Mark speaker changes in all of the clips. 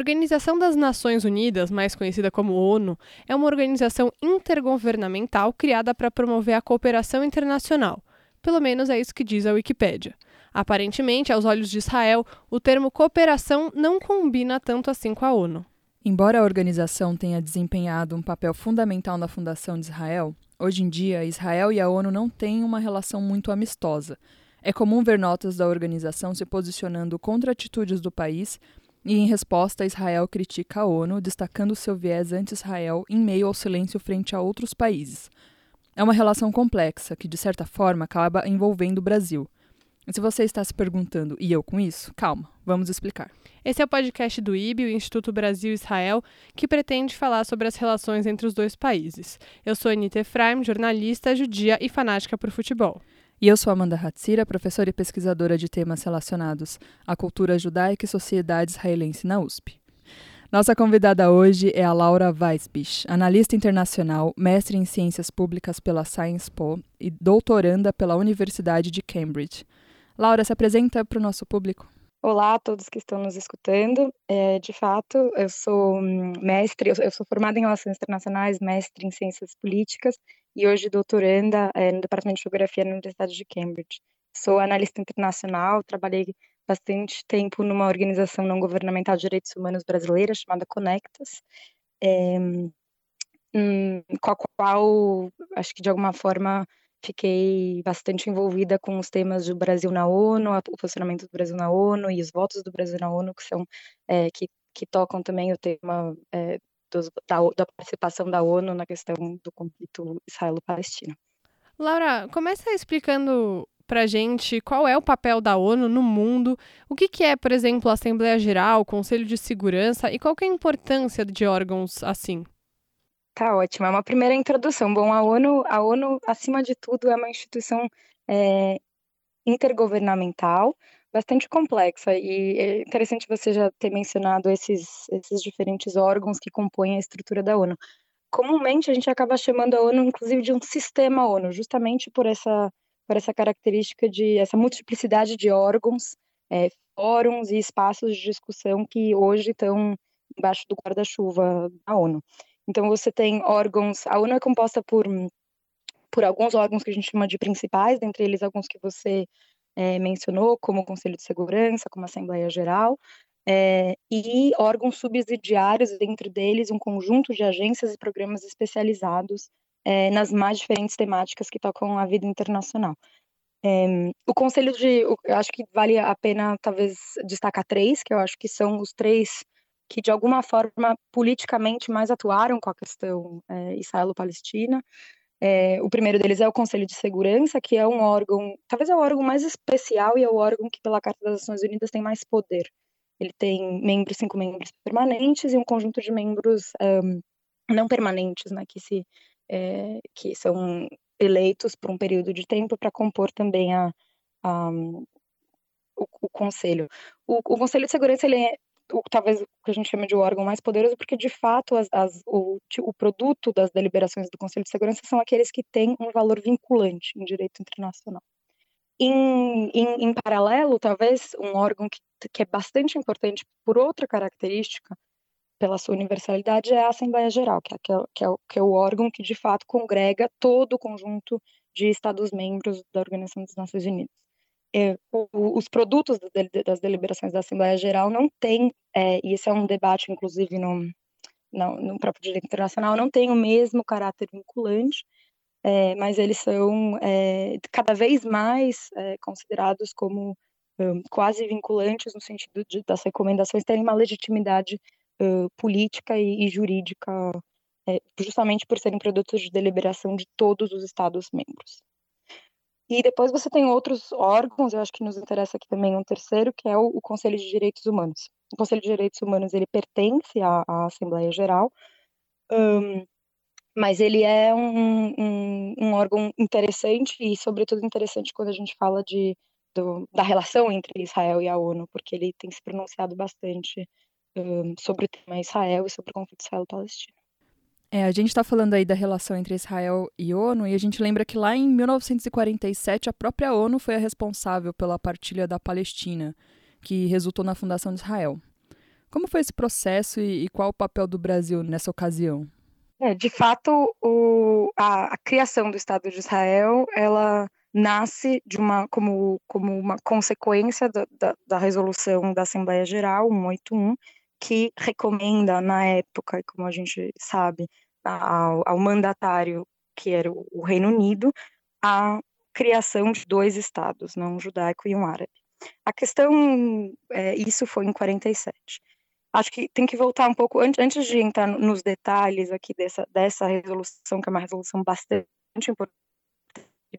Speaker 1: Organização das Nações Unidas, mais conhecida como ONU, é uma organização intergovernamental criada para promover a cooperação internacional. Pelo menos é isso que diz a Wikipédia. Aparentemente, aos olhos de Israel, o termo cooperação não combina tanto assim com a ONU.
Speaker 2: Embora a organização tenha desempenhado um papel fundamental na fundação de Israel, hoje em dia Israel e a ONU não têm uma relação muito amistosa. É comum ver notas da organização se posicionando contra atitudes do país e, em resposta, Israel critica a ONU, destacando seu viés anti-Israel em meio ao silêncio frente a outros países. É uma relação complexa que, de certa forma, acaba envolvendo o Brasil. E se você está se perguntando, e eu com isso? Calma, vamos explicar.
Speaker 1: Esse é o podcast do IB, o Instituto Brasil-Israel, que pretende falar sobre as relações entre os dois países. Eu sou Anita Efraim, jornalista, judia e fanática por futebol.
Speaker 2: E eu sou Amanda Hatzira, professora e pesquisadora de temas relacionados à cultura judaica e sociedade israelense na USP. Nossa convidada hoje é a Laura Weisbich, analista internacional, mestre em ciências públicas pela Science Po e doutoranda pela Universidade de Cambridge. Laura, se apresenta para o nosso público.
Speaker 3: Olá a todos que estão nos escutando. É, de fato, eu sou hum, mestre, eu sou formada em Relações Internacionais, mestre em Ciências Políticas e hoje doutoranda é, no Departamento de Geografia na Universidade de Cambridge. Sou analista internacional, trabalhei bastante tempo numa organização não governamental de direitos humanos brasileira chamada Conectas, é, com a qual acho que de alguma forma fiquei bastante envolvida com os temas do Brasil na ONU, o posicionamento do Brasil na ONU e os votos do Brasil na ONU, que são é, que, que tocam também o tema é, dos, da, da, participação da ONU na questão do conflito israelo-palestino.
Speaker 1: Laura, começa explicando para gente qual é o papel da ONU no mundo, o que, que é, por exemplo, a Assembleia Geral, o Conselho de Segurança e qual é a importância de órgãos assim.
Speaker 3: Tá ótimo, é uma primeira introdução. Bom, a ONU, a ONU acima de tudo, é uma instituição é, intergovernamental, bastante complexa e é interessante você já ter mencionado esses, esses diferentes órgãos que compõem a estrutura da ONU. Comumente a gente acaba chamando a ONU, inclusive, de um sistema ONU, justamente por essa, por essa característica de essa multiplicidade de órgãos, é, fóruns e espaços de discussão que hoje estão embaixo do guarda-chuva da ONU. Então você tem órgãos, a ONU é composta por por alguns órgãos que a gente chama de principais, dentre eles alguns que você é, mencionou, como o Conselho de Segurança, como a Assembleia Geral, é, e órgãos subsidiários, dentro deles um conjunto de agências e programas especializados é, nas mais diferentes temáticas que tocam a vida internacional. o Conselho de, eu acho que vale a pena talvez destacar três, que eu acho que são os três que de alguma forma politicamente mais atuaram com a questão israelo-palestina. É, o primeiro deles é o Conselho de Segurança, que é um órgão, talvez é o órgão mais especial e é o órgão que, pela Carta das Nações Unidas, tem mais poder. Ele tem membros, cinco membros permanentes e um conjunto de membros um, não permanentes, né, que, se, é, que são eleitos por um período de tempo para compor também a, a o, o, conselho. O, o, Conselho de Segurança ele é, talvez o que a gente chama de órgão mais poderoso, porque de fato as, as, o, o produto das deliberações do Conselho de Segurança são aqueles que têm um valor vinculante em direito internacional. Em, em, em paralelo, talvez um órgão que, que é bastante importante por outra característica, pela sua universalidade, é a Assembleia Geral, que é, que, é, que, é, que é o órgão que de fato congrega todo o conjunto de Estados-membros da Organização das Nações Unidas é, os produtos das deliberações da Assembleia Geral não têm, é, e esse é um debate, inclusive, no, no, no, próprio direito internacional, não tem o mesmo caráter vinculante, é, mas eles são é, cada vez mais é, considerados como quase vinculantes, no sentido de, das recomendações terem uma legitimidade política e, e jurídica, é, justamente por serem produtos de deliberação de todos os Estados-membros. E depois você tem outros órgãos, eu acho que nos interessa aqui também um terceiro, que é o, o Conselho de Direitos Humanos. O Conselho de Direitos Humanos, ele pertence à, à Assembleia Geral, um, mas ele é um, um, um, órgão interessante e, sobretudo, interessante quando a gente fala de, do, da relação entre Israel e a ONU, porque ele tem se pronunciado bastante sobre o tema Israel e sobre o conflito israelo-palestino.
Speaker 2: É, a gente está falando aí da relação entre Israel e ONU e a gente lembra que lá em 1947 a própria ONU foi a responsável pela partilha da Palestina, que resultou na fundação de Israel. Como foi esse processo e, e qual o papel do Brasil nessa ocasião?
Speaker 3: É, de fato, o, a, a, criação do Estado de Israel, ela nasce de uma como, como uma consequência da, da, da resolução da Assembleia Geral 181, que recomenda na época, como a gente sabe, ao, ao mandatário que era o, o Reino Unido, a criação de dois estados, né, um judaico e um árabe. A questão, é, isso foi em 47 acho que tem que voltar um pouco, antes, antes de entrar nos detalhes aqui dessa, dessa resolução, que é uma resolução bastante importante,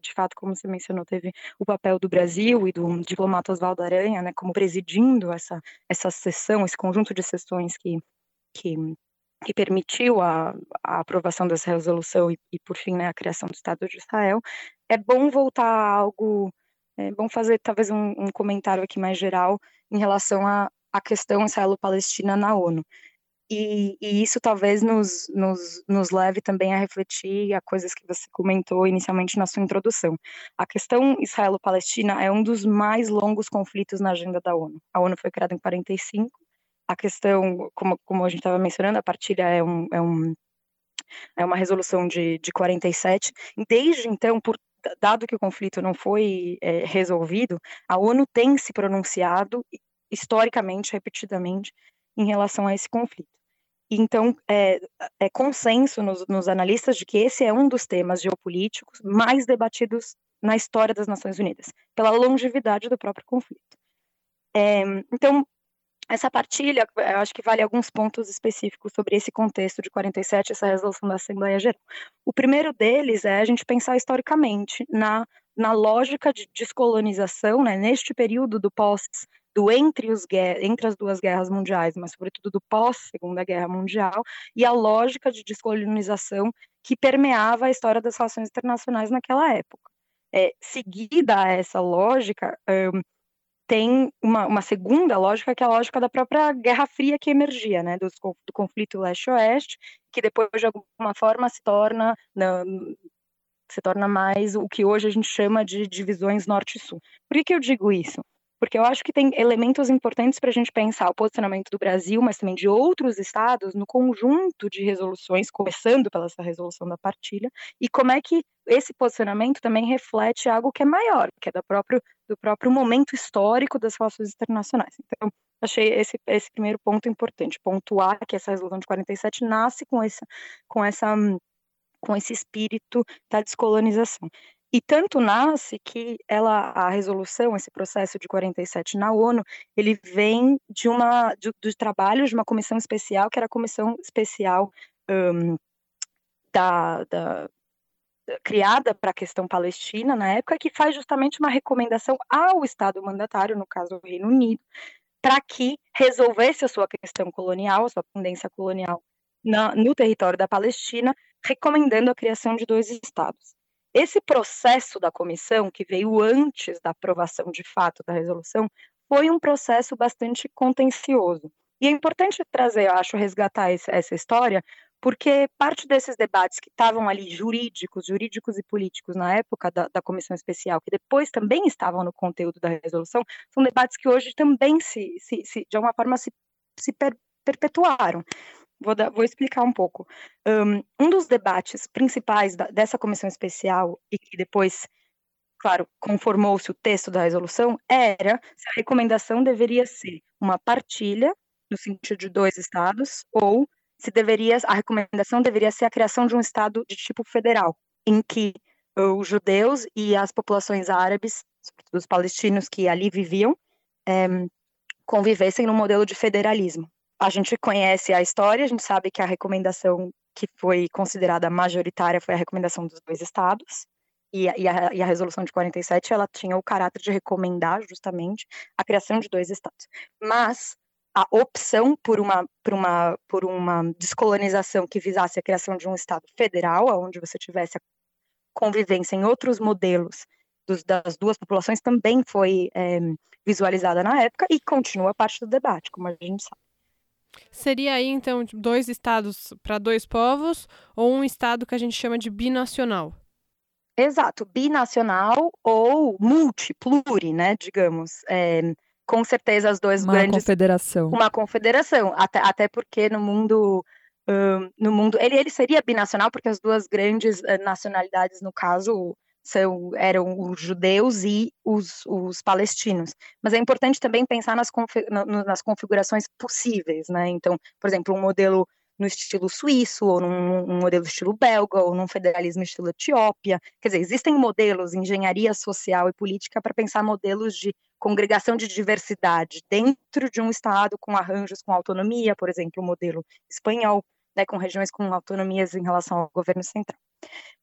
Speaker 3: de fato, como você mencionou, teve o papel do Brasil e do diplomata Oswaldo Aranha, né, como presidindo essa, essa sessão, esse conjunto de sessões que, que, que permitiu a, a aprovação dessa resolução e, e por fim, né, a criação do Estado de Israel. É bom voltar a algo, é bom fazer talvez um, um comentário aqui mais geral em relação a, a questão israelo-palestina na ONU. E, e, isso talvez nos, nos, nos leve também a refletir a coisas que você comentou inicialmente na sua introdução. A questão israelo-palestina é um dos mais longos conflitos na agenda da ONU. A ONU foi criada em 45. A questão, como, como a gente estava mencionando, a partilha é, um, é, um, é uma resolução de, de 47. Desde então, por dado que o conflito não foi é, resolvido, a ONU tem se pronunciado historicamente, repetidamente, em relação a esse conflito. Então, é, é consenso nos, nos, analistas de que esse é um dos temas geopolíticos mais debatidos na história das Nações Unidas, pela longevidade do próprio conflito. É, então, essa partilha, eu acho que vale alguns pontos específicos sobre esse contexto de 47, essa resolução da Assembleia Geral. O primeiro deles é a gente pensar historicamente na, na lógica de descolonização, né, neste período do pós do entre, os, entre as duas guerras mundiais, mas sobretudo do pós-Segunda Guerra Mundial, e a lógica de descolonização que permeava a história das relações internacionais naquela época. É, seguida essa lógica, um, tem uma, uma, segunda lógica, que é a lógica da própria Guerra Fria que emergia, né, do, do conflito leste-oeste, que depois, de alguma forma, se torna, na, se torna mais o que hoje a gente chama de divisões norte sul. Por que, que eu digo isso? Porque eu acho que tem elementos importantes para a gente pensar o posicionamento do Brasil, mas também de outros estados, no conjunto de resoluções, começando pela essa resolução da partilha, e como é que esse posicionamento também reflete algo que é maior, que é do próprio, do próprio momento histórico das relações internacionais. Então, achei esse, esse primeiro ponto importante, pontuar que essa resolução de 47 nasce com essa, com essa com esse espírito da descolonização. E tanto nasce que ela, a resolução, esse processo de 47 na ONU, ele vem de uma de, do trabalho de uma comissão especial, que era a comissão especial um, da, da, criada para a questão palestina na época, que faz justamente uma recomendação ao Estado mandatário, no caso o Reino Unido, para que resolvesse a sua questão colonial, a sua pendência colonial na, no território da Palestina, recomendando a criação de dois estados. Esse processo da comissão, que veio antes da aprovação de fato da resolução, foi um processo bastante contencioso. E é importante trazer, eu acho, resgatar essa história, porque parte desses debates que estavam ali jurídicos, jurídicos e políticos na época da, da, comissão especial, que depois também estavam no conteúdo da resolução, são debates que hoje também se, se, se de alguma forma se, se per, perpetuaram. Vou, dar, vou explicar um pouco. Um, dos debates principais da, dessa comissão especial, e que depois, claro, conformou-se o texto da resolução, era se a recomendação deveria ser uma partilha, no sentido de dois estados, ou se deveria, a recomendação deveria ser a criação de um estado de tipo federal, em que os judeus e as populações árabes, os palestinos que ali viviam, é, convivessem no modelo de federalismo a gente conhece a história, a gente sabe que a recomendação que foi considerada majoritária foi a recomendação dos dois estados, e a, e, a, e a, resolução de 47 ela tinha o caráter de recomendar justamente a criação de dois estados. Mas a opção por uma, por uma, por uma descolonização que visasse a criação de um estado federal, onde você tivesse a convivência em outros modelos dos, das duas populações, também foi é, visualizada na época e continua parte do debate, como a gente sabe.
Speaker 1: Seria aí, então, dois estados para dois povos ou um estado que a gente chama de binacional?
Speaker 3: Exato, binacional ou multi, pluri, né, digamos. É, com certeza as duas
Speaker 2: uma
Speaker 3: grandes.
Speaker 2: confederação.
Speaker 3: Uma confederação. Até, até porque no mundo. Um, no mundo ele, ele seria binacional porque as duas grandes uh, nacionalidades no caso são, eram os judeus e os, os palestinos. Mas é importante também pensar nas, nas configurações possíveis, né? Então, por exemplo, um modelo no estilo suíço, ou num, num modelo estilo belga, ou num federalismo estilo Etiópia. Quer dizer, existem modelos, engenharia social e política, para pensar modelos de congregação de diversidade dentro de um Estado com arranjos com autonomia, por exemplo, o modelo espanhol, né, com regiões com autonomias em relação ao governo central.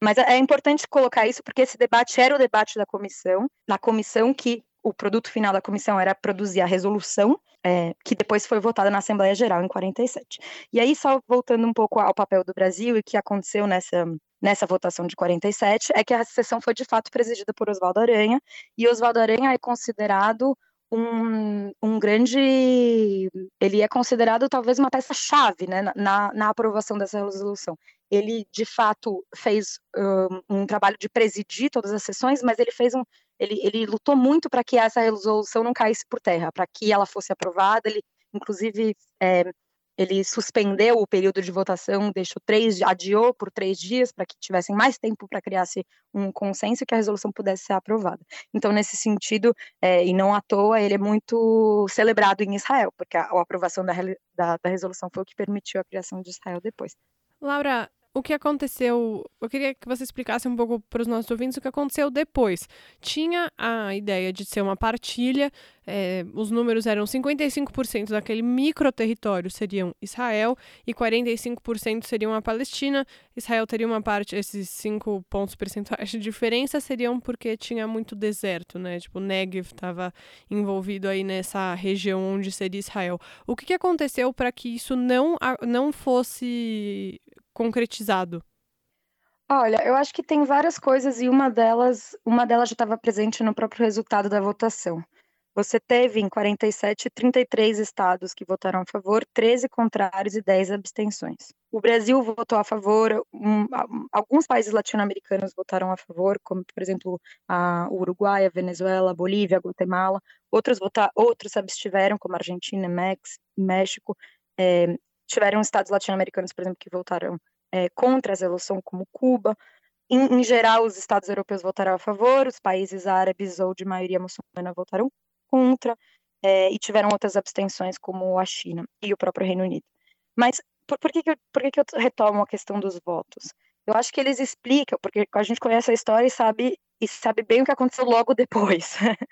Speaker 3: Mas é, importante colocar isso porque esse debate era o debate da comissão, na comissão que o produto final da comissão era produzir a resolução, é, que depois foi votada na Assembleia Geral em 47. E aí, só voltando um pouco ao papel do Brasil e o que aconteceu nessa, nessa votação de 47, é que a sessão foi de fato presidida por Oswaldo Aranha, e Oswaldo Aranha é considerado um, um grande. Ele é considerado talvez uma peça-chave né, na, na aprovação dessa resolução. Ele, de fato, fez um, um, trabalho de presidir todas as sessões, mas ele fez um. Ele, ele lutou muito para que essa resolução não caísse por terra, para que ela fosse aprovada. Ele, inclusive, é, ele suspendeu o período de votação, deixou três, adiou por três dias para que tivessem mais tempo para criar-se um consenso e que a resolução pudesse ser aprovada. Então, nesse sentido, é, e não à toa, ele é muito celebrado em Israel, porque a, a aprovação da, da, da resolução foi o que permitiu a criação de Israel depois.
Speaker 1: Laura, o que aconteceu. Eu queria que você explicasse um pouco para os nossos ouvintes o que aconteceu depois. Tinha a ideia de ser uma partilha, é, os números eram 55% daquele micro território seriam Israel e 45% seriam a Palestina. Israel teria uma parte, esses 5 pontos percentuais de diferença seriam porque tinha muito deserto, né? Tipo, o Negev estava envolvido aí nessa região onde seria Israel. O que, que aconteceu para que isso não, não fosse concretizado?
Speaker 3: Olha, eu acho que tem várias coisas e uma delas, uma delas já estava presente no próprio resultado da votação. Você teve em 47 33 estados que votaram a favor, 13 contrários e 10 abstenções. O Brasil votou a favor, um, alguns países latino-americanos votaram a favor, como por exemplo a Uruguai, a Venezuela, a Bolívia, a Guatemala. Outros votar, outros se abstiveram, como a Argentina, Mex, México. É, tiveram estados latino-americanos, por exemplo, que votaram é, contra a resolução, como Cuba. Em, em, geral, os estados europeus votaram a favor, os países árabes ou de maioria muçulmana votaram contra, é, e tiveram outras abstenções, como a China e o próprio Reino Unido. Mas por, por, que, que, eu, por que, que eu retomo a questão dos votos? Eu acho que eles explicam, porque a gente conhece a história e sabe, e sabe bem o que aconteceu logo depois.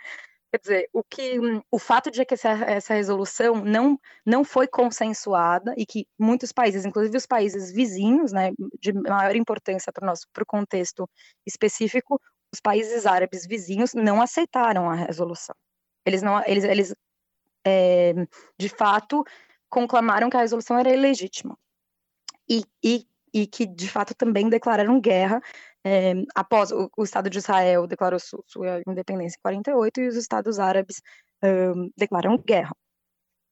Speaker 3: Quer dizer, o que o fato de que essa, essa resolução não, não foi consensuada e que muitos países, inclusive os países vizinhos, né, de maior importância para o nosso pro contexto específico, os países árabes vizinhos não aceitaram a resolução. Eles não, eles, eles é, de fato conclamaram que a resolução era ilegítima e, e, e que de fato também declararam guerra é, após o, o, Estado de Israel declarou su, sua independência em 48 e os Estados Árabes um, declaram guerra.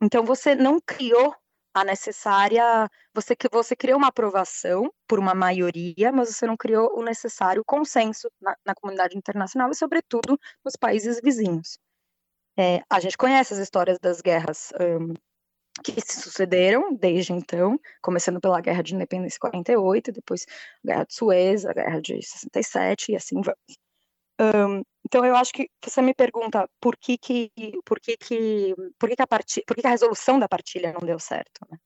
Speaker 3: Então você não criou a necessária, você você criou uma aprovação por uma maioria, mas você não criou o necessário consenso na, na comunidade internacional e sobretudo nos países vizinhos. É, a gente conhece as histórias das guerras um, que se sucederam desde então, começando pela Guerra de Independência 48, depois a Guerra de Suez, a Guerra de 67 e assim vamos. Um, então eu acho que você me pergunta por que que por que que por que, que a parti, por que, que a resolução da partilha não deu certo, né?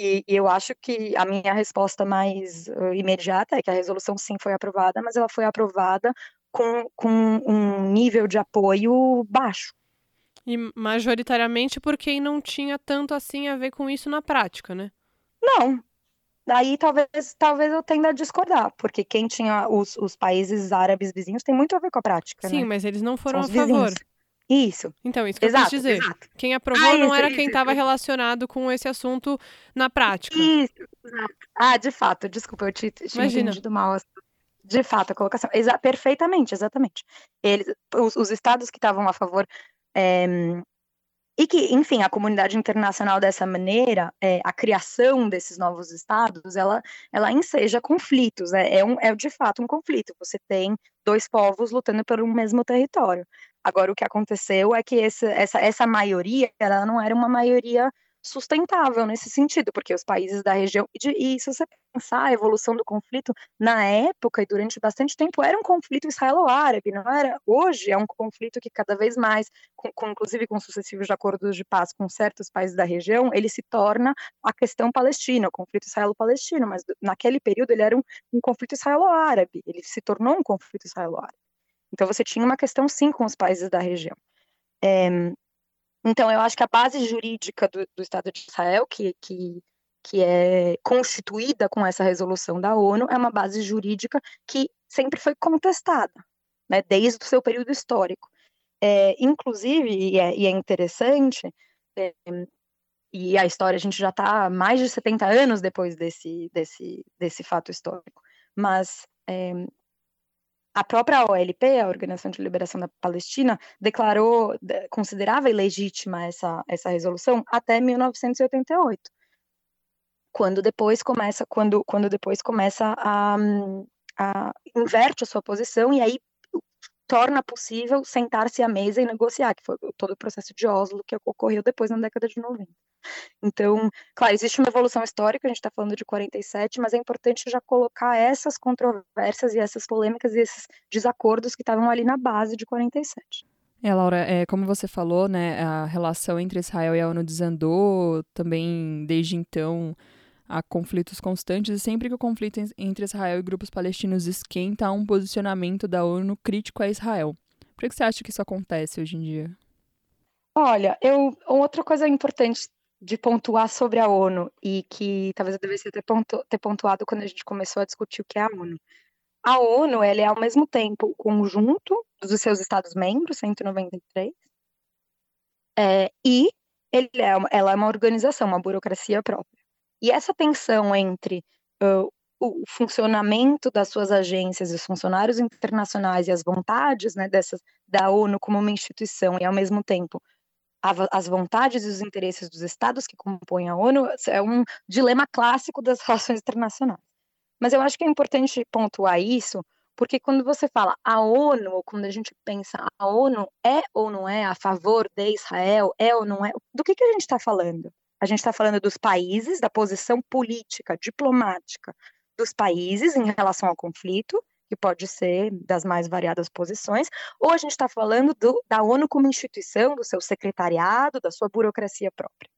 Speaker 3: E, e, eu acho que a minha resposta mais uh, imediata é que a resolução sim foi aprovada, mas ela foi aprovada com, com um nível de apoio baixo.
Speaker 1: E majoritariamente por quem não tinha tanto assim a ver com isso na prática, né?
Speaker 3: Não. Daí talvez, talvez eu tenda a discordar, porque quem tinha os, os países árabes vizinhos tem muito a ver com a prática.
Speaker 1: Sim,
Speaker 3: né?
Speaker 1: mas eles não foram a favor.
Speaker 3: Isso.
Speaker 1: Então, isso que exato, eu quis dizer. Exato. Quem aprovou ah, não isso, era quem estava relacionado com esse assunto na prática.
Speaker 3: Isso, exato. Ah, de fato, desculpa, eu te, te entendido mal. De fato, a colocação. Exa perfeitamente, exatamente. Eles, os, os estados que estavam a favor é, e que, enfim, a comunidade internacional dessa maneira, é, a criação desses novos estados, ela, ela enseja conflitos, é, é, um, é de fato um conflito. Você tem dois povos lutando por um mesmo território. Agora, o que aconteceu é que esse, essa, essa maioria, ela não era uma maioria sustentável nesse sentido, porque os países da região, e, e se você pensar a evolução do conflito, na época e durante bastante tempo era um conflito israelo-árabe, não era? Hoje é um conflito que cada vez mais, com, com, inclusive com sucessivos acordos de paz com certos países da região, ele se torna a questão palestina, o conflito israelo-palestino, mas naquele período ele era um, um conflito israelo-árabe, ele se tornou um conflito israelo-árabe. Então você tinha uma questão sim com os países da região. É, então, eu acho que a base jurídica do, do Estado de Israel, que, que, que é constituída com essa resolução da ONU, é uma base jurídica que sempre foi contestada, né, desde o seu período histórico. É, inclusive, e é, e é interessante, é, e a história, a gente já está mais de 70 anos depois desse, desse, desse fato histórico, mas é, a própria OLP, a Organização de Liberação da Palestina, declarou, considerava ilegítima essa, essa resolução até 1988, quando depois começa, quando, quando depois começa a, a inverte a sua posição e aí torna possível sentar-se à mesa e negociar, que foi todo o processo de Oslo que ocorreu depois na década de 90. Então, claro, existe uma evolução histórica, a gente está falando de 47, mas é importante já colocar essas controvérsias e essas polêmicas e esses desacordos que estavam ali na base de 47.
Speaker 2: É, Laura, é, como você falou, né, a relação entre Israel e a ONU desandou também desde então há conflitos constantes e sempre que o conflito entre Israel e grupos palestinos esquenta, há um posicionamento da ONU crítico a Israel. Por que você acha que isso acontece hoje em dia?
Speaker 3: Olha, eu outra coisa importante de pontuar sobre a ONU e que talvez eu devesse ter, pontu, ter pontuado quando a gente começou a discutir o que é a ONU. A ONU ela é ao mesmo tempo o conjunto dos seus Estados-membros, 193, é, e é ela é uma organização, uma burocracia própria. E essa tensão entre uh, o funcionamento das suas agências, os funcionários internacionais e as vontades né, dessas, da ONU como uma instituição, e ao mesmo tempo as vontades e os interesses dos estados que compõem a ONU é um dilema clássico das relações internacionais. Mas eu acho que é importante pontuar isso, porque quando você fala a ONU, ou quando a gente pensa a ONU é ou não é a favor de Israel, é ou não é, do que, que a gente está falando? A gente está falando dos países, da posição política, diplomática dos países em relação ao conflito, que pode ser das mais variadas posições, ou a gente está falando do, da ONU como instituição, do seu secretariado, da sua burocracia própria.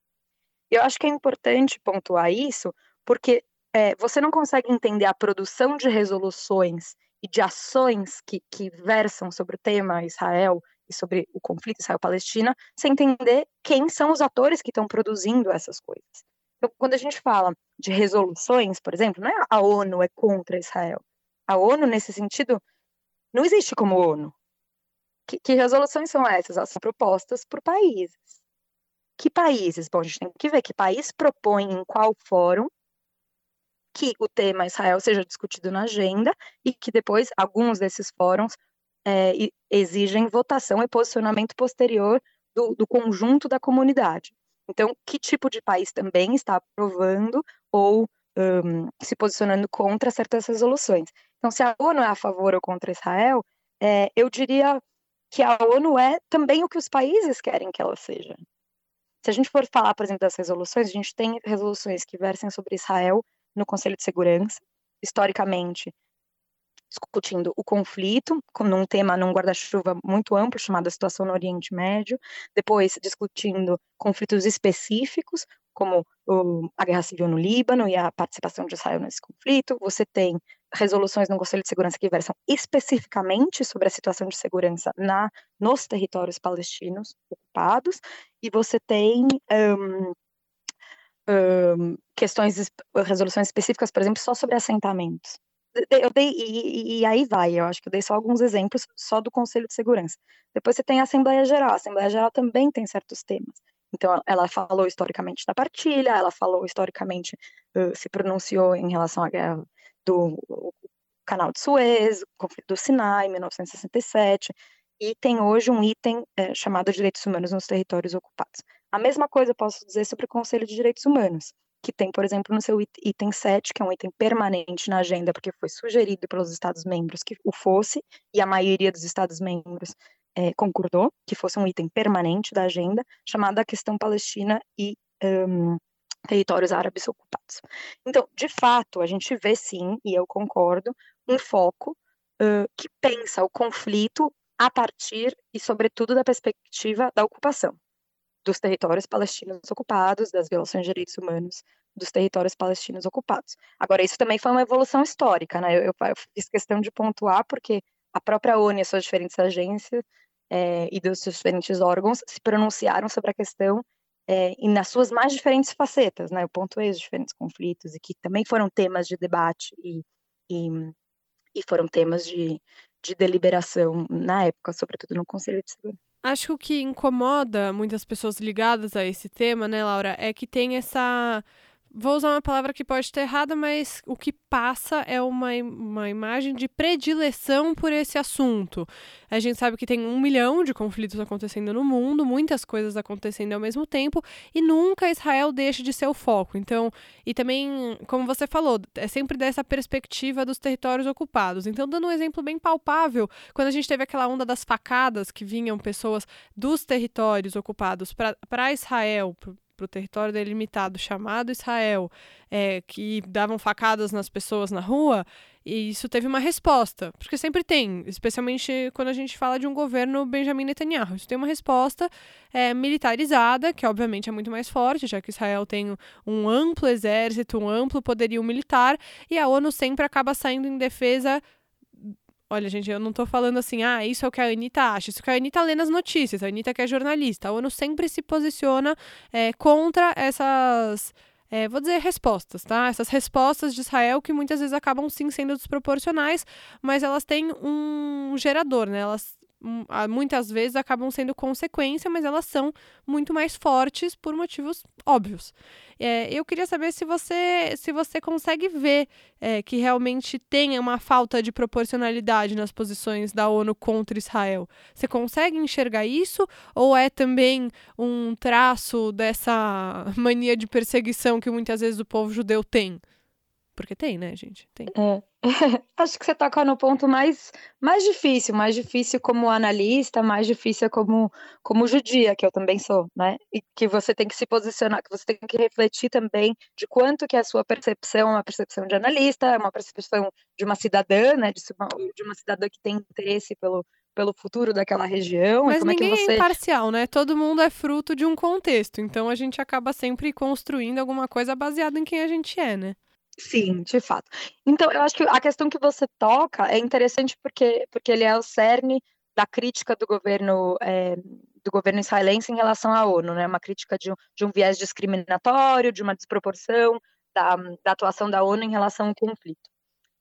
Speaker 3: Eu acho que é importante pontuar isso, porque é, você não consegue entender a produção de resoluções e de ações que, que versam sobre o tema Israel e sobre o conflito Israel-Palestina, sem entender quem são os atores que estão produzindo essas coisas. Então, quando a gente fala de resoluções, por exemplo, não é a ONU é contra Israel. A ONU, nesse sentido, não existe como ONU. Que, que resoluções são essas? Elas são propostas por países. Que países? Bom, a gente tem que ver que país propõe em qual fórum que o tema Israel seja discutido na agenda e que depois alguns desses fóruns é, exigem votação e posicionamento posterior do, do, conjunto da comunidade. Então, que tipo de país também está aprovando ou um, se posicionando contra certas resoluções? Então, se a ONU é a favor ou contra Israel, é, eu diria que a ONU é também o que os países querem que ela seja. Se a gente for falar, por exemplo, das resoluções, a gente tem resoluções que versem sobre Israel no Conselho de Segurança, historicamente discutindo o conflito, num tema, num guarda-chuva muito amplo, chamado a situação no Oriente Médio, depois discutindo conflitos específicos, como o, a guerra civil no Líbano e a participação de Israel nesse conflito. Você tem resoluções no Conselho de Segurança que versam especificamente sobre a situação de segurança na, nos territórios palestinos ocupados, e você tem um, um, questões, resoluções específicas, por exemplo, só sobre assentamentos. Eu dei, e, e, aí vai, eu acho que eu dei só alguns exemplos só do Conselho de Segurança. Depois você tem a Assembleia Geral, a Assembleia Geral também tem certos temas. Então, ela falou historicamente da partilha, ela falou historicamente, uh, se pronunciou em relação à guerra do Canal de Suez, conflito do Sinai, em 1967, e tem hoje um item é, chamado Direitos Humanos nos Territórios Ocupados. A mesma coisa eu posso dizer sobre o Conselho de Direitos Humanos, que tem, por exemplo, no seu item 7, que é um item permanente na agenda, porque foi sugerido pelos Estados-membros que o fosse, e a maioria dos Estados-membros é, concordou que fosse um item permanente da agenda, chamada questão Palestina e um, territórios árabes ocupados. Então, de fato, a gente vê sim, e eu concordo, um foco uh, que pensa o conflito a partir e, sobretudo, da perspectiva da ocupação dos territórios palestinos ocupados, das violações de direitos humanos dos territórios palestinos ocupados. Agora, isso também foi uma evolução histórica, né? Eu, eu, fiz questão de pontuar porque a própria ONU e as suas diferentes agências é, e dos seus diferentes órgãos se pronunciaram sobre a questão é, e nas suas mais diferentes facetas, né? Eu pontuei os diferentes conflitos e que também foram temas de debate e, e, e foram temas de, de deliberação na época, sobretudo no Conselho de Segurança.
Speaker 1: Acho que o que incomoda muitas pessoas ligadas a esse tema, né, Laura, é que tem essa Vou usar uma palavra que pode estar errada, mas o que passa é uma, uma imagem de predileção por esse assunto. A gente sabe que tem um milhão de conflitos acontecendo no mundo, muitas coisas acontecendo ao mesmo tempo, e nunca Israel deixa de ser o foco. Então, e também, como você falou, é sempre dessa perspectiva dos territórios ocupados. Então, dando um exemplo bem palpável, quando a gente teve aquela onda das facadas que vinham pessoas dos territórios ocupados para Israel, para o território delimitado chamado Israel, é, que davam facadas nas pessoas na rua, e isso teve uma resposta, porque sempre tem, especialmente quando a gente fala de um governo Benjamin Netanyahu. Isso tem uma resposta é, militarizada, que obviamente é muito mais forte, já que Israel tem um amplo exército, um amplo poderio militar, e a ONU sempre acaba saindo em defesa Olha, gente, eu não tô falando assim, ah, isso é o que a Anitta acha, isso é o que a Anitta lê nas notícias, a Anitta que é jornalista. A ONU sempre se posiciona é, contra essas, é, vou dizer, respostas, tá? Essas respostas de Israel que muitas vezes acabam sim sendo desproporcionais, mas elas têm um gerador, né? Elas muitas vezes acabam sendo consequência, mas elas são muito mais fortes por motivos óbvios. É, eu queria saber se você, se você consegue ver é, que realmente tem uma falta de proporcionalidade nas posições da ONU contra Israel. Você consegue enxergar isso? Ou é também um traço dessa mania de perseguição que muitas vezes o povo judeu tem? Porque tem, né, gente? Tem.
Speaker 3: É. Acho que você toca no ponto mais, mais difícil, mais difícil como analista, mais difícil como, como judia, que eu também sou, né? E que você tem que se posicionar, que você tem que refletir também de quanto que a sua percepção é uma percepção de analista, é uma percepção de uma cidadã, né? De uma, de uma cidadã que tem interesse pelo, pelo futuro daquela região.
Speaker 1: Mas
Speaker 3: ninguém
Speaker 1: é, você... é imparcial, né? Todo mundo é fruto de um contexto. Então a gente acaba sempre construindo alguma coisa baseada em quem a gente é, né?
Speaker 3: Sim, de fato. Então, eu acho que a questão que você toca é interessante porque, porque ele é o cerne da crítica do governo é, do governo israelense em relação à ONU, né? Uma crítica de um, de um viés discriminatório, de uma desproporção da, da atuação da ONU em relação ao conflito.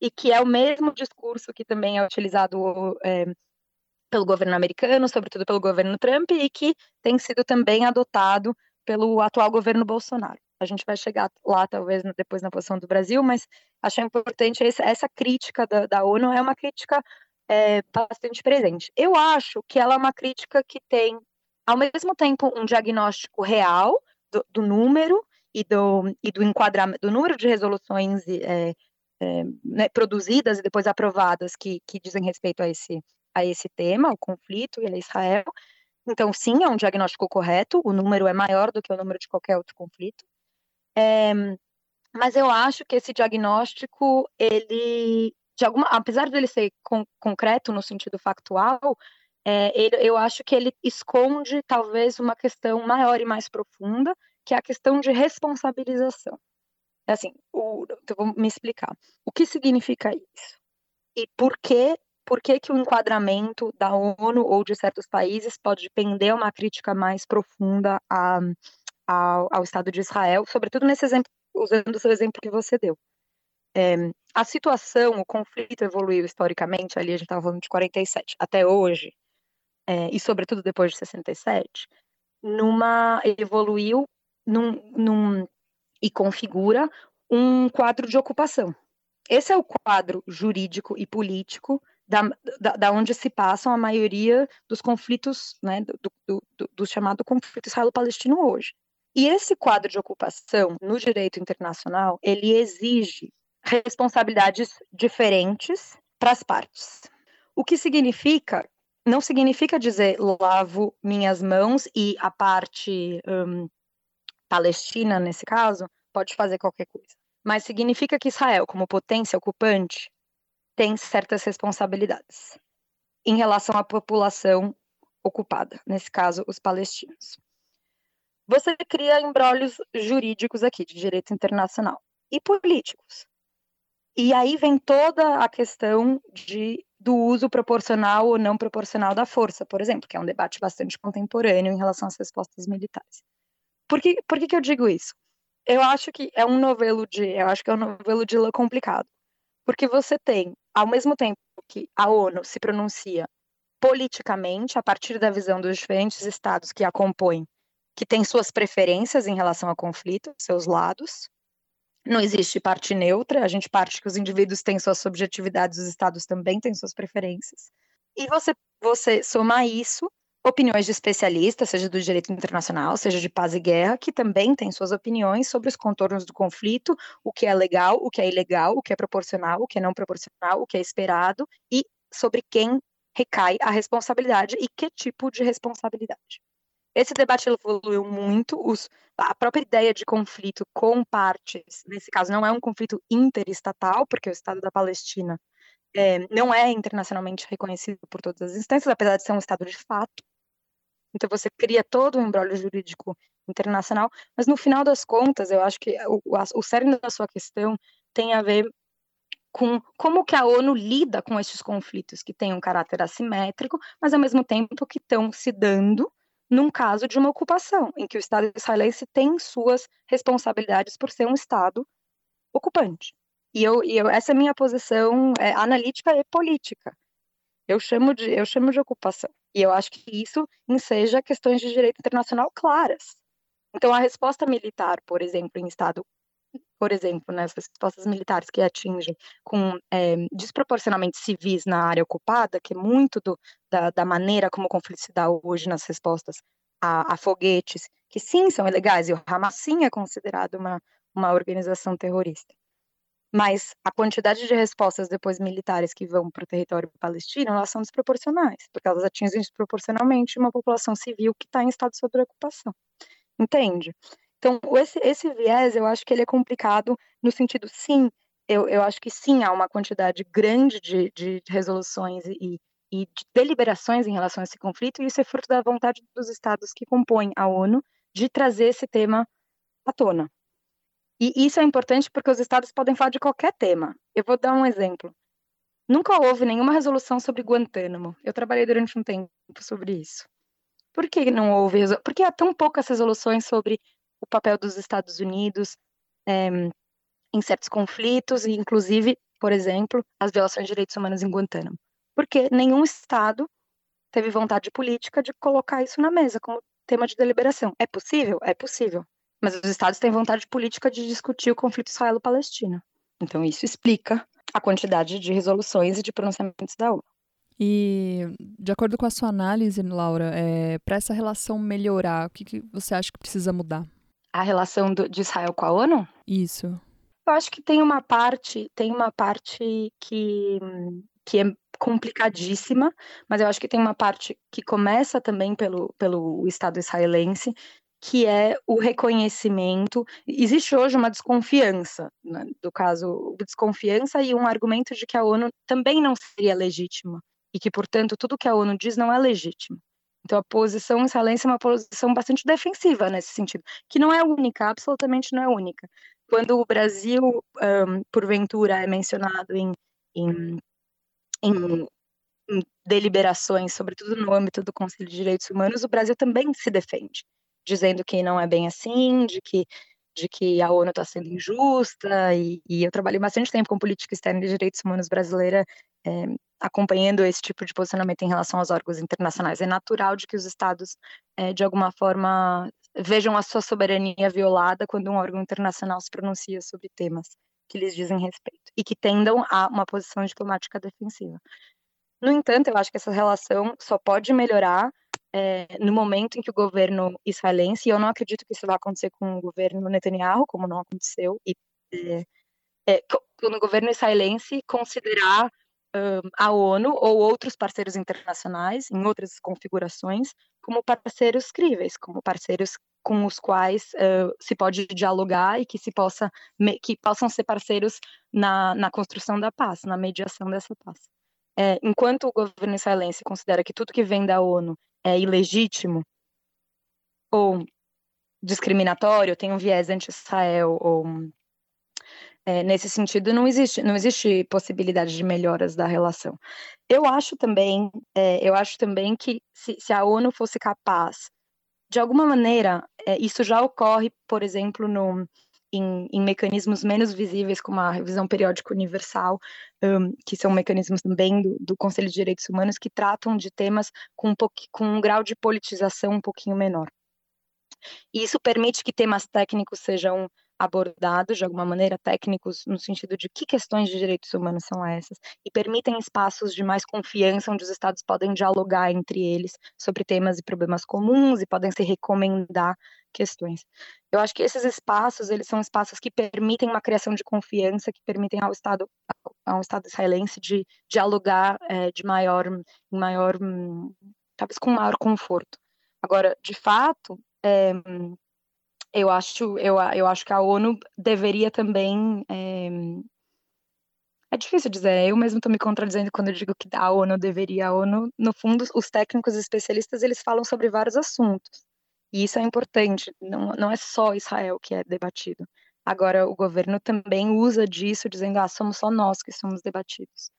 Speaker 3: E que é o mesmo discurso que também é utilizado é, pelo governo americano, sobretudo pelo governo Trump, e que tem sido também adotado pelo atual governo Bolsonaro a gente vai chegar lá talvez depois na posição do Brasil, mas acho importante essa, essa crítica da, da, ONU é uma crítica é, bastante presente. Eu acho que ela é uma crítica que tem, ao mesmo tempo, um diagnóstico real do, do número e do, e do enquadramento, do número de resoluções é, é, né, produzidas e depois aprovadas que, que dizem respeito a esse, a esse tema, o conflito e a Israel. Então, sim, é um diagnóstico correto, o número é maior do que o número de qualquer outro conflito. É, mas eu acho que esse diagnóstico, ele, de alguma, apesar dele ser con concreto no sentido factual, é, ele, eu acho que ele esconde talvez uma questão maior e mais profunda, que é a questão de responsabilização. É assim, o, então vou me explicar. O que significa isso? E por que, por que, que o enquadramento da ONU ou de certos países pode pender a uma crítica mais profunda a, ao, ao Estado de Israel, sobretudo nesse exemplo, usando o seu exemplo que você deu. É, a situação, o conflito evoluiu historicamente, ali a gente estava falando de 47, até hoje, é, e sobretudo depois de 67, numa, evoluiu num, num, e configura um quadro de ocupação. Esse é o quadro jurídico e político da, da, da onde se passam a maioria dos conflitos, né, do, do, do, do chamado conflito israelo-palestino hoje. E esse quadro de ocupação no direito internacional, ele exige responsabilidades diferentes para as partes. O que significa não significa dizer lavo minhas mãos e a parte um, palestina, nesse caso, pode fazer qualquer coisa. Mas significa que Israel, como potência ocupante, tem certas responsabilidades em relação à população ocupada, nesse caso, os palestinos. Você cria embrólios jurídicos aqui, de direito internacional, e políticos. E aí vem toda a questão de, do uso proporcional ou não proporcional da força, por exemplo, que é um debate bastante contemporâneo em relação às respostas militares. Por que, por que, que eu digo isso? Eu acho que é um novelo de, eu acho que é um novelo de lã complicado, porque você tem, ao mesmo tempo que a ONU se pronuncia politicamente a partir da visão dos diferentes estados que a compõem, que têm suas preferências em relação ao conflito, seus lados. Não existe parte neutra, a gente parte que os indivíduos têm suas subjetividades, os estados também têm suas preferências. E você, você somar isso, opiniões de especialistas, seja do direito internacional, seja de paz e guerra, que também têm suas opiniões sobre os contornos do conflito, o que é legal, o que é ilegal, o que é proporcional, o que é não proporcional, o que é esperado, e sobre quem recai a responsabilidade e que tipo de responsabilidade. Esse debate evoluiu muito, os, a própria ideia de conflito com partes, nesse caso não é um conflito interestatal, porque o Estado da Palestina é, não é internacionalmente reconhecido por todas as instâncias, apesar de ser um Estado de fato. Então você cria todo um embrólio jurídico internacional, mas no final das contas, eu acho que o, o cerne da sua questão tem a ver com como que a ONU lida com esses conflitos que têm um caráter assimétrico, mas ao mesmo tempo que estão se dando num caso de uma ocupação, em que o Estado israelense tem suas responsabilidades por ser um Estado ocupante. E, eu, e eu, essa é a minha posição é, analítica e política. Eu chamo, de, eu chamo de ocupação. E eu acho que isso enseja questões de direito internacional claras. Então, a resposta militar, por exemplo, em Estado por exemplo, nas né, respostas militares que atingem com é, desproporcionalmente civis na área ocupada, que é muito do, da, da, maneira como o conflito se dá hoje nas respostas a, a, foguetes, que sim são ilegais, e o Hamas sim é considerado uma, uma organização terrorista. Mas a quantidade de respostas depois militares que vão para o território palestino, elas são desproporcionais, porque elas atingem desproporcionalmente uma população civil que está em estado de sobreocupação. Entende? Então, esse, esse viés, eu acho que ele é complicado no sentido, sim, eu, eu acho que sim, há uma quantidade grande de, de resoluções e, e de deliberações em relação a esse conflito, e isso é fruto da vontade dos estados que compõem a ONU de trazer esse tema à tona. E isso é importante porque os estados podem falar de qualquer tema. Eu vou dar um exemplo. Nunca houve nenhuma resolução sobre Guantánamo. Eu trabalhei durante um tempo sobre isso. Por que não houve? Porque há tão poucas resoluções sobre o papel dos Estados Unidos é, em certos conflitos, e inclusive, por exemplo, as violações de direitos humanos em Guantánamo. Porque nenhum Estado teve vontade política de colocar isso na mesa como tema de deliberação. É possível? É possível. Mas os Estados têm vontade política de discutir o conflito israelo-palestino. Então, isso explica a quantidade de resoluções e de pronunciamentos da ONU.
Speaker 2: E, de acordo com a sua análise, Laura, é, para essa relação melhorar, o que, que você acha que precisa mudar?
Speaker 3: A relação do, de Israel com a ONU?
Speaker 2: Isso.
Speaker 3: Eu acho que tem uma parte, tem uma parte que, que é complicadíssima, mas eu acho que tem uma parte que começa também pelo, pelo Estado israelense, que é o reconhecimento. Existe hoje uma desconfiança, né, do caso, desconfiança e um argumento de que a ONU também não seria legítima e que, portanto, tudo que a ONU diz não é legítimo. Então, a posição israelense é uma posição bastante defensiva nesse sentido, que não é única, absolutamente não é única. Quando o Brasil, um, porventura, é mencionado em, em, em, deliberações, sobretudo no âmbito do Conselho de Direitos Humanos, o Brasil também se defende, dizendo que não é bem assim, de que de que a ONU está sendo injusta, e, e, eu trabalhei bastante tempo com política externa de direitos humanos brasileira, é, acompanhando esse tipo de posicionamento em relação aos órgãos internacionais. É natural de que os estados, é, de alguma forma, vejam a sua soberania violada quando um órgão internacional se pronuncia sobre temas que lhes dizem respeito, e que tendam a uma posição diplomática defensiva. No entanto, eu acho que essa relação só pode melhorar é, no momento em que o governo israelense, e eu não acredito que isso vai acontecer com o governo Netanyahu, como não aconteceu, e é, é, quando o governo israelense considerar a ONU ou outros parceiros internacionais, em outras configurações, como parceiros críveis, como parceiros com os quais uh, se pode dialogar e que se possa que possam ser parceiros na, na construção da paz, na mediação dessa paz. É, enquanto o governo israelense considera que tudo que vem da ONU é ilegítimo ou discriminatório, tem um viés anti-Israel ou é, nesse sentido, não existe, não existe possibilidade de melhoras da relação. Eu acho também, é, eu acho também que se, se, a ONU fosse capaz, de alguma maneira, é, isso já ocorre, por exemplo, no, em, em, mecanismos menos visíveis, como a revisão periódica universal, um, que são mecanismos também do, do, Conselho de Direitos Humanos, que tratam de temas com um, com um grau de politização um pouquinho menor. E isso permite que temas técnicos sejam abordados de alguma maneira, técnicos, no sentido de que questões de direitos humanos são essas, e permitem espaços de mais confiança onde os estados podem dialogar entre eles sobre temas e problemas comuns e podem se recomendar questões. Eu acho que esses espaços, eles são espaços que permitem uma criação de confiança, que permitem ao Estado, ao Estado israelense de dialogar é, de maior, maior, talvez com maior conforto. Agora, de fato, é, eu acho, eu, eu acho que a ONU deveria também. É, é difícil dizer, eu mesmo estou me contradizendo quando eu digo que a ONU deveria. A ONU, no fundo, os técnicos e especialistas eles falam sobre vários assuntos. E isso é importante, não, não é só Israel que é debatido. Agora, o governo também usa disso, dizendo, ah, somos só nós que somos debatidos.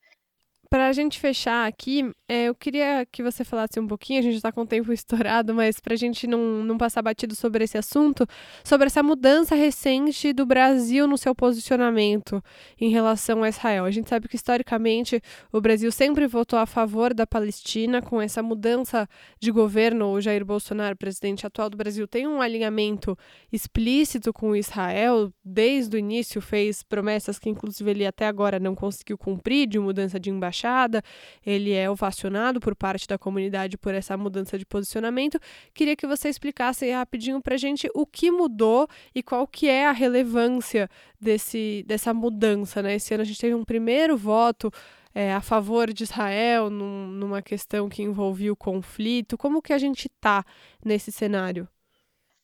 Speaker 1: Para a gente fechar aqui, é, eu queria que você falasse um pouquinho, a gente está com o tempo estourado, mas para a gente não, não passar batido sobre esse assunto, sobre essa mudança recente do Brasil no seu posicionamento em relação a Israel. A gente sabe que, historicamente, o Brasil sempre votou a favor da Palestina, com essa mudança de governo, o Jair Bolsonaro, presidente atual do Brasil, tem um alinhamento explícito com Israel, desde o início fez promessas que, inclusive, ele até agora não conseguiu cumprir, de mudança de embaixada embaixada, ele é ovacionado por parte da comunidade por essa mudança de posicionamento. Queria que você explicasse rapidinho para a gente o que mudou e qual que é a relevância desse, dessa mudança. Né? Esse ano a gente teve um primeiro voto é, a favor de Israel num, numa questão que envolvia o conflito. Como que a gente está nesse cenário?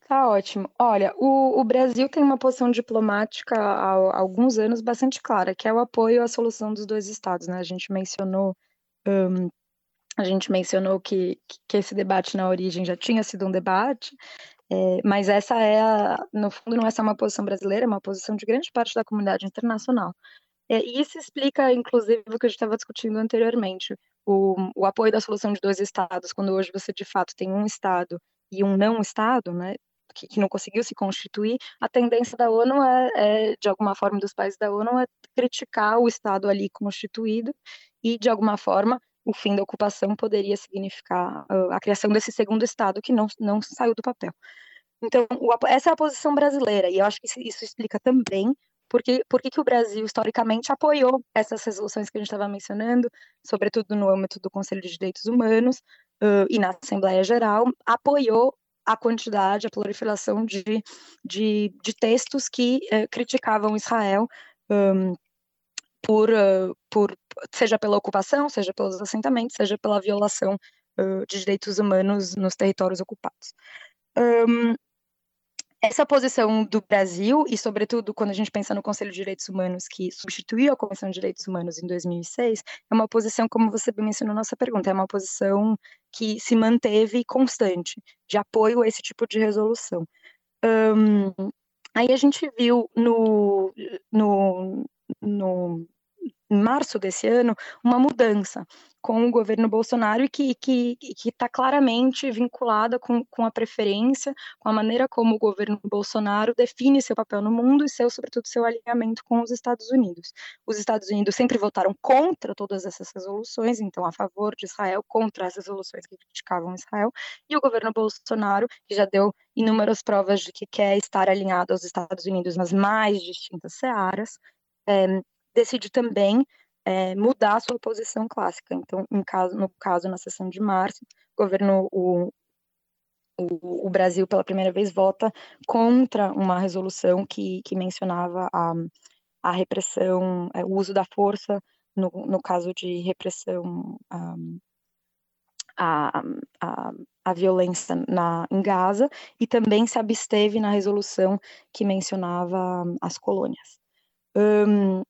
Speaker 3: Tá ótimo. Olha, o, o Brasil tem uma posição diplomática há, alguns anos bastante clara, que é o apoio à solução dos dois estados, né? A gente mencionou, um, a gente mencionou que, que esse debate na origem já tinha sido um debate, é, mas essa é, a, no fundo, não é só uma posição brasileira, é uma posição de grande parte da comunidade internacional. É, e isso explica, inclusive, o que a gente estava discutindo anteriormente, o, o apoio da solução de dois estados, quando hoje você de fato tem um estado e um não estado, né? Que, que, não conseguiu se constituir, a tendência da ONU é, é, de alguma forma, dos países da ONU, é criticar o Estado ali constituído e, de alguma forma, o fim da ocupação poderia significar uh, a criação desse segundo Estado que não, não saiu do papel. Então, o, essa é a posição brasileira, e eu acho que isso, isso explica também porque, por que o Brasil, historicamente, apoiou essas resoluções que a gente estava mencionando, sobretudo no âmbito do Conselho de Direitos Humanos uh, e na Assembleia Geral, apoiou a quantidade, a proliferação de, de, de textos que uh, criticavam Israel um, por, uh, por, seja pela ocupação, seja pelos assentamentos, seja pela violação uh, de direitos humanos nos territórios ocupados. Um, essa posição do Brasil, e sobretudo quando a gente pensa no Conselho de Direitos Humanos, que substituiu a Comissão de Direitos Humanos em 2006, é uma posição, como você mencionou na nossa pergunta, é uma posição que se manteve constante, de apoio a esse tipo de resolução. Um, aí a gente viu no, no, no março desse ano, uma mudança com o governo Bolsonaro e que está claramente vinculada com, com a preferência, com a maneira como o governo Bolsonaro define seu papel no mundo e, seu, sobretudo, seu alinhamento com os Estados Unidos. Os Estados Unidos sempre votaram contra todas essas resoluções, então a favor de Israel, contra as resoluções que criticavam Israel, e o governo Bolsonaro, que já deu inúmeras provas de que quer estar alinhado aos Estados Unidos nas mais distintas searas, é, decide também é, mudar a sua posição clássica. Então, caso, no caso, na sessão de março, o governo, o, o, o, Brasil, pela primeira vez, vota contra uma resolução que, que mencionava a, a repressão, é, o uso da força no, no caso de repressão um, à, à, à violência na, em Gaza, e também se absteve na resolução que mencionava as colônias. Um,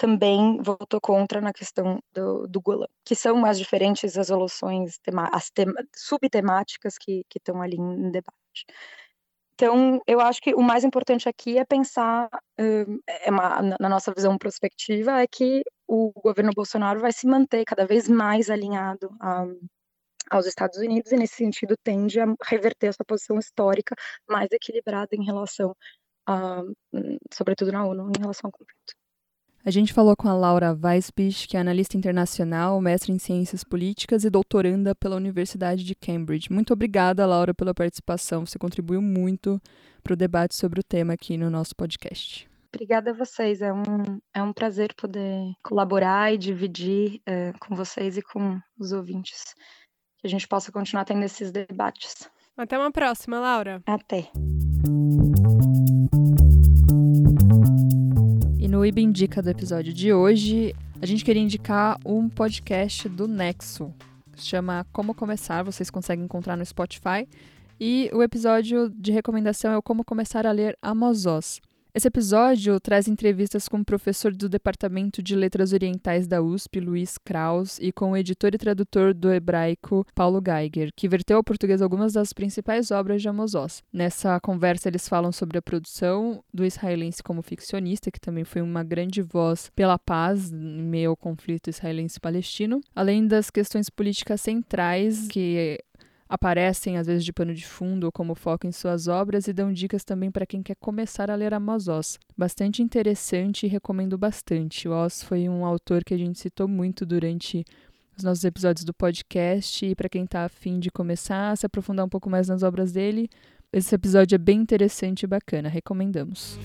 Speaker 3: também votou contra na questão do, do Golã, que são as diferentes resoluções, as subtemáticas que, estão ali em debate. Então, eu acho que o mais importante aqui é pensar, é uma, na nossa visão prospectiva, é que o governo Bolsonaro vai se manter cada vez mais alinhado a, aos Estados Unidos e, nesse sentido, tende a reverter essa posição histórica mais equilibrada em relação a, sobretudo na ONU, em relação ao conflito.
Speaker 2: A gente falou com a Laura Weisbich, que é analista internacional, mestre em ciências políticas e doutoranda pela Universidade de Cambridge. Muito obrigada, Laura, pela participação. Você contribuiu muito para o debate sobre o tema aqui no nosso podcast.
Speaker 3: Obrigada a vocês. É um, é um prazer poder colaborar e dividir é, com vocês e com os ouvintes. Que a gente possa continuar tendo esses debates.
Speaker 1: Até uma próxima, Laura.
Speaker 3: Até.
Speaker 2: No IB Indica do episódio de hoje, a gente queria indicar um podcast do Nexo. Chama Como Começar, vocês conseguem encontrar no Spotify. E o episódio de recomendação é o Como Começar a Ler Amos. Esse episódio traz entrevistas com o professor do Departamento de Letras Orientais da USP, Luiz Kraus, e com o editor e tradutor do hebraico, Paulo Geiger, que verteu ao português algumas das principais obras de Amos Oz. Nessa conversa, eles falam sobre a produção do israelense como ficcionista, que também foi uma grande voz pela paz em meio ao conflito israelense-palestino, além das questões políticas centrais que aparecem às vezes de pano de fundo ou como foco em suas obras e dão dicas também para quem quer começar a ler Amos Oz. Bastante interessante e recomendo bastante. O Oz foi um autor que a gente citou muito durante os nossos episódios do podcast e para quem está afim de começar a se aprofundar um pouco mais nas obras dele, esse episódio é bem interessante e bacana, recomendamos.